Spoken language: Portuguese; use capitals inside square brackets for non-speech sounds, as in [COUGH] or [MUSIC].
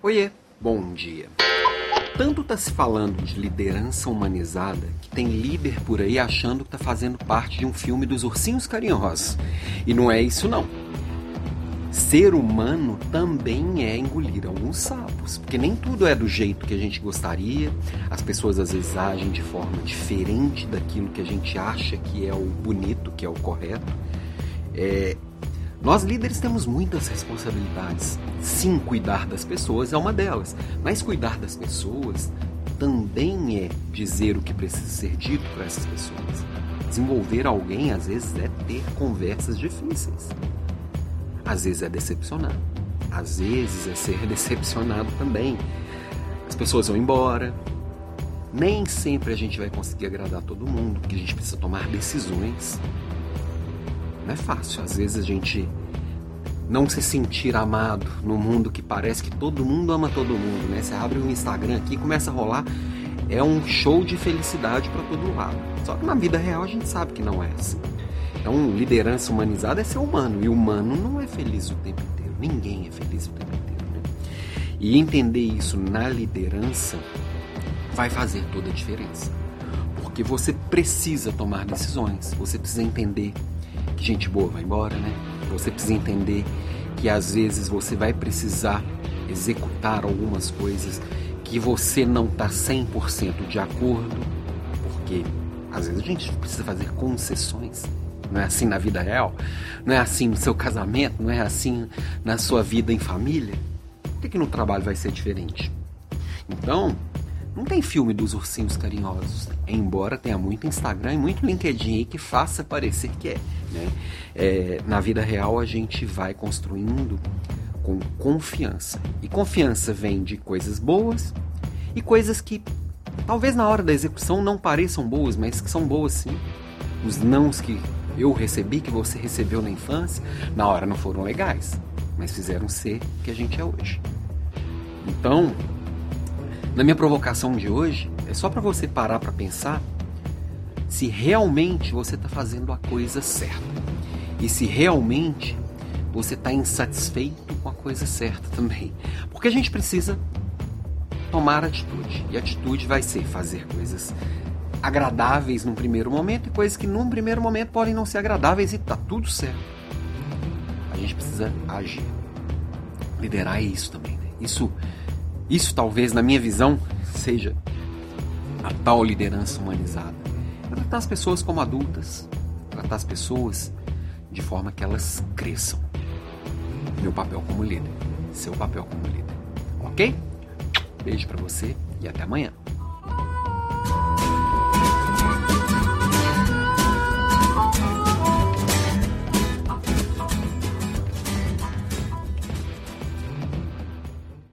Oiê, bom dia. Tanto está se falando de liderança humanizada que tem líder por aí achando que está fazendo parte de um filme dos ursinhos carinhosos. E não é isso não. Ser humano também é engolir alguns sapos, porque nem tudo é do jeito que a gente gostaria. As pessoas às vezes agem de forma diferente daquilo que a gente acha que é o bonito, que é o correto. É, nós líderes temos muitas responsabilidades. Sim, cuidar das pessoas é uma delas, mas cuidar das pessoas também é dizer o que precisa ser dito para essas pessoas. Desenvolver alguém às vezes é ter conversas difíceis. Às vezes é decepcionar. Às vezes é ser [LAUGHS] decepcionado também. As pessoas vão embora. Nem sempre a gente vai conseguir agradar todo mundo, porque a gente precisa tomar decisões não é fácil. Às vezes a gente não se sentir amado no mundo que parece que todo mundo ama todo mundo, né? Você abre um Instagram aqui e começa a rolar, é um show de felicidade para todo lado. Só que na vida real a gente sabe que não é assim. Então, liderança humanizada é ser humano, e humano não é feliz o tempo inteiro. Ninguém é feliz o tempo inteiro, né? E entender isso na liderança vai fazer toda a diferença. Porque você precisa tomar decisões, você precisa entender que gente boa vai embora, né? Você precisa entender que às vezes você vai precisar executar algumas coisas que você não está 100% de acordo, porque às vezes a gente precisa fazer concessões. Não é assim na vida real? Não é assim no seu casamento? Não é assim na sua vida em família? Por que, que no trabalho vai ser diferente? Então, não tem filme dos ursinhos carinhosos, embora tenha muito Instagram e muito LinkedIn que faça parecer que é, né? é. Na vida real a gente vai construindo com confiança. E confiança vem de coisas boas e coisas que talvez na hora da execução não pareçam boas, mas que são boas sim. Os nãos que eu recebi, que você recebeu na infância, na hora não foram legais, mas fizeram ser o que a gente é hoje. Então, na minha provocação de hoje, é só para você parar para pensar se realmente você está fazendo a coisa certa e se realmente você está insatisfeito com a coisa certa também. Porque a gente precisa tomar atitude e atitude vai ser fazer coisas agradáveis num primeiro momento e coisas que num primeiro momento podem não ser agradáveis e tá tudo certo. A gente precisa agir. Liderar é isso também. Né? Isso isso talvez, na minha visão, seja a tal liderança humanizada. É tratar as pessoas como adultas, tratar as pessoas de forma que elas cresçam. Meu papel como líder, seu papel como líder. Ok? Beijo para você e até amanhã.